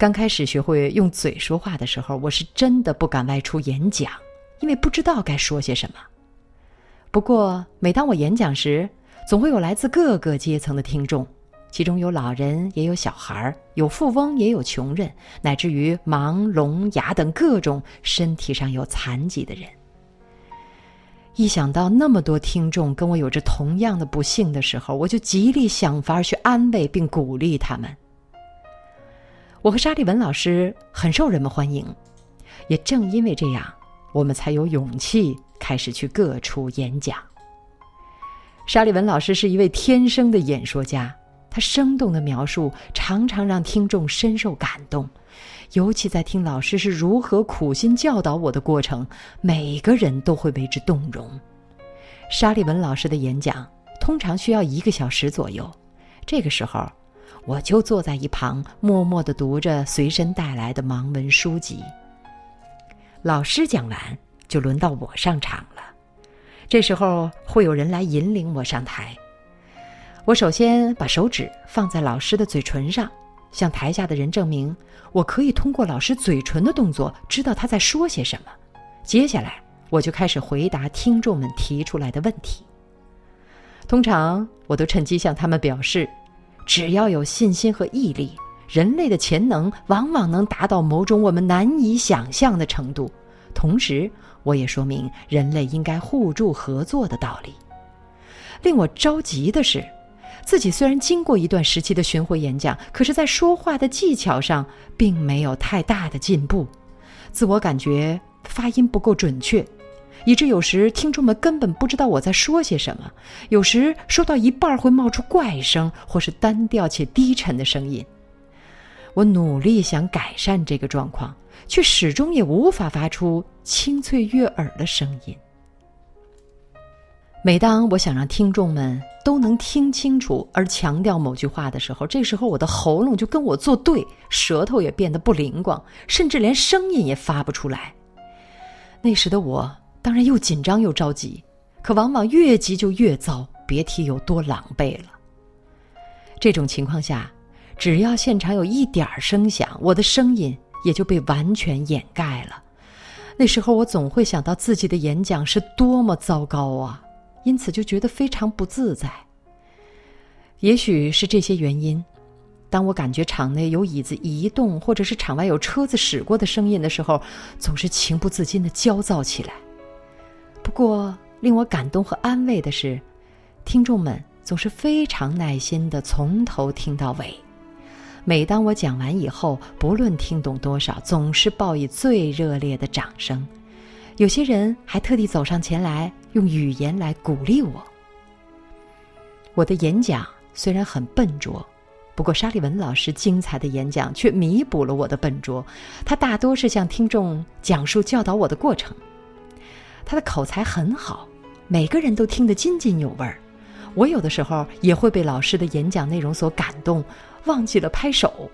刚开始学会用嘴说话的时候，我是真的不敢外出演讲，因为不知道该说些什么。不过，每当我演讲时，总会有来自各个阶层的听众，其中有老人，也有小孩儿有富翁，也有穷人，乃至于盲、聋、哑等各种身体上有残疾的人。一想到那么多听众跟我有着同样的不幸的时候，我就极力想法去安慰并鼓励他们。我和沙利文老师很受人们欢迎，也正因为这样，我们才有勇气开始去各处演讲。沙利文老师是一位天生的演说家，他生动的描述常常让听众深受感动。尤其在听老师是如何苦心教导我的过程，每个人都会为之动容。沙利文老师的演讲通常需要一个小时左右，这个时候，我就坐在一旁，默默地读着随身带来的盲文书籍。老师讲完，就轮到我上场了。这时候会有人来引领我上台。我首先把手指放在老师的嘴唇上。向台下的人证明，我可以通过老师嘴唇的动作知道他在说些什么。接下来，我就开始回答听众们提出来的问题。通常，我都趁机向他们表示，只要有信心和毅力，人类的潜能往往能达到某种我们难以想象的程度。同时，我也说明人类应该互助合作的道理。令我着急的是。自己虽然经过一段时期的巡回演讲，可是，在说话的技巧上并没有太大的进步，自我感觉发音不够准确，以致有时听众们根本不知道我在说些什么。有时说到一半会冒出怪声，或是单调且低沉的声音。我努力想改善这个状况，却始终也无法发出清脆悦耳的声音。每当我想让听众们都能听清楚而强调某句话的时候，这时候我的喉咙就跟我作对，舌头也变得不灵光，甚至连声音也发不出来。那时的我当然又紧张又着急，可往往越急就越糟，别提有多狼狈了。这种情况下，只要现场有一点儿声响，我的声音也就被完全掩盖了。那时候我总会想到自己的演讲是多么糟糕啊！因此就觉得非常不自在。也许是这些原因，当我感觉场内有椅子移动，或者是场外有车子驶过的声音的时候，总是情不自禁的焦躁起来。不过令我感动和安慰的是，听众们总是非常耐心的从头听到尾。每当我讲完以后，不论听懂多少，总是报以最热烈的掌声。有些人还特地走上前来，用语言来鼓励我。我的演讲虽然很笨拙，不过沙利文老师精彩的演讲却弥补了我的笨拙。他大多是向听众讲述教导我的过程，他的口才很好，每个人都听得津津有味儿。我有的时候也会被老师的演讲内容所感动，忘记了拍手。